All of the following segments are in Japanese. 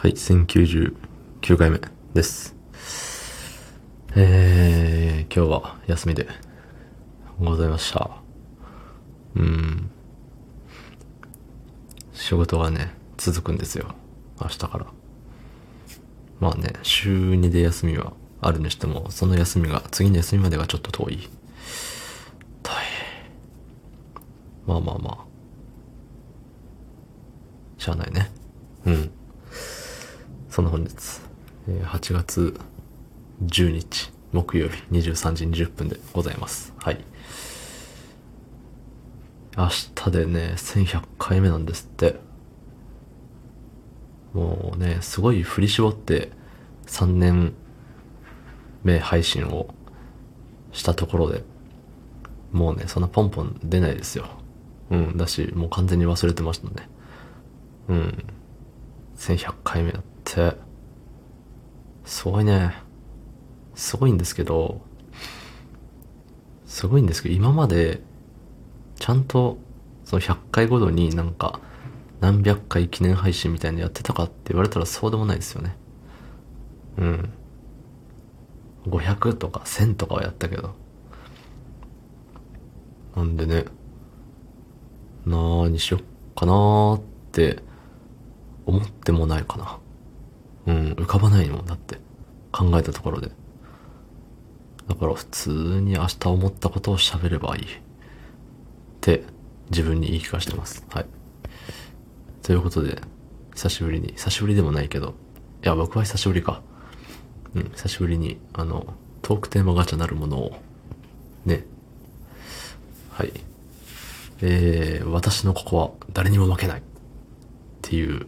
はい、1099回目です。えー、今日は休みでございました。うん。仕事がね、続くんですよ。明日から。まあね、週2で休みはあるにしても、その休みが、次の休みまでがちょっと遠い。大変。まあまあまあ。しゃあないね。うん。そんな本日、えー8月10日、木曜日23時20分でございます。はい。明日でね、1100回目なんですって。もうね、すごい振り絞って3年目配信をしたところで、もうね、そんなポンポン出ないですよ。うん、だし、もう完全に忘れてましたね。うん。1100回目だっ、すごいね。すごいんですけど、すごいんですけど、今まで、ちゃんと、その100回ごとになんか、何百回記念配信みたいなのやってたかって言われたらそうでもないですよね。うん。500とか1000とかはやったけど。なんでね、なーにしよっかなーって思ってもないかな。うん、浮かばないもんだって。考えたところで。だから普通に明日思ったことを喋ればいい。って自分に言い聞かせてます。はい。ということで、久しぶりに、久しぶりでもないけど、いや、僕は久しぶりか。うん、久しぶりに、あの、トークテーマガチャなるものを、ね。はい。えー、私のここは誰にも負けない。っていう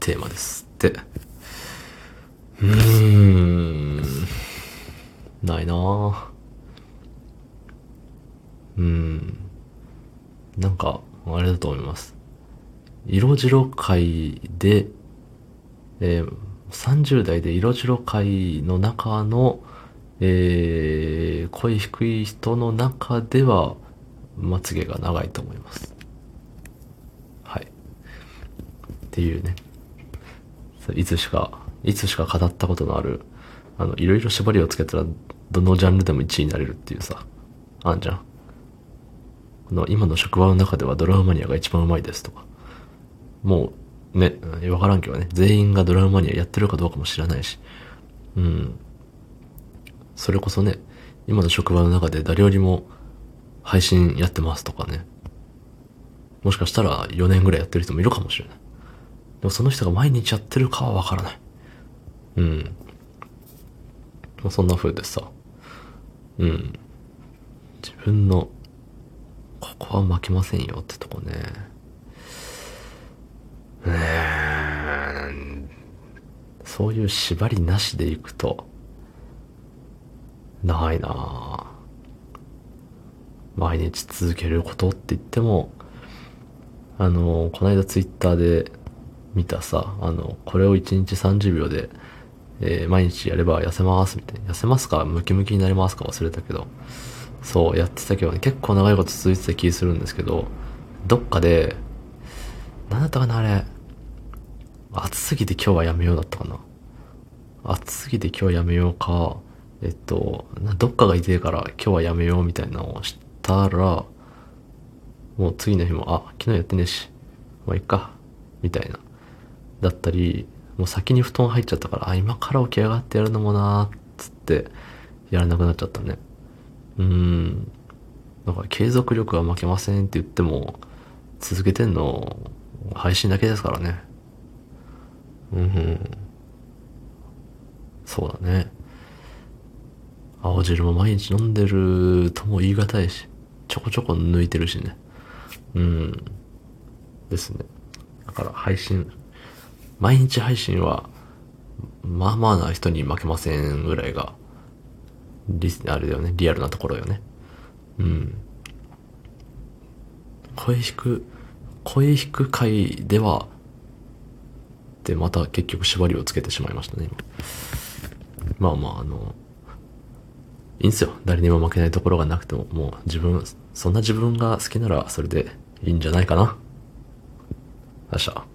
テーマです。うーん。ないなぁ。うん。なんか、あれだと思います。色白会で、えー30代で色白会の中の、えー、声低い人の中では、まつげが長いと思います。はい。っていうね。いつしか、いつしか語ったことのある、あの、いろいろ縛りをつけたら、どのジャンルでも1位になれるっていうさ、あんじゃん。この今の職場の中ではドラムマニアが一番うまいですとか。もう、ね、わからんけどね、全員がドラムマニアやってるかどうかも知らないし。うん。それこそね、今の職場の中で誰よりも配信やってますとかね。もしかしたら4年ぐらいやってる人もいるかもしれない。もその人が毎日やってるかはわからない。うん。まあそんな風でさ。うん。自分の、ここは負けませんよってとこね。ねえそういう縛りなしでいくと、ないな毎日続けることって言っても、あの、この間ツイッターで見たさ、あの、これを1日30秒で、えー毎日やれば痩せますみたいな。痩せますかムキムキになりますか忘れたけど。そう、やってたけどね、結構長いこと続いてた気するんですけど、どっかで、なんだったかなあれ。暑すぎて今日はやめようだったかな。暑すぎて今日はやめようか、えっと、どっかが痛いから今日はやめようみたいなのをしたら、もう次の日も、あ、昨日やってねえし、まあいっか、みたいな。だったり、もう先に布団入っちゃったから、あ、今から起き上がってやるのもなーっつって、やらなくなっちゃったね。うーん。だから継続力は負けませんって言っても、続けてんの、配信だけですからね。うん。そうだね。青汁も毎日飲んでるとも言い難いし、ちょこちょこ抜いてるしね。うん。ですね。だから配信、毎日配信は、まあまあな人に負けませんぐらいが、リ、あれだよね、リアルなところよね。うん。声低く、声低く回では、で、また結局縛りをつけてしまいましたね、今。まあまあ、あの、いいんすよ。誰にも負けないところがなくても、もう自分、そんな自分が好きならそれでいいんじゃないかな。明日。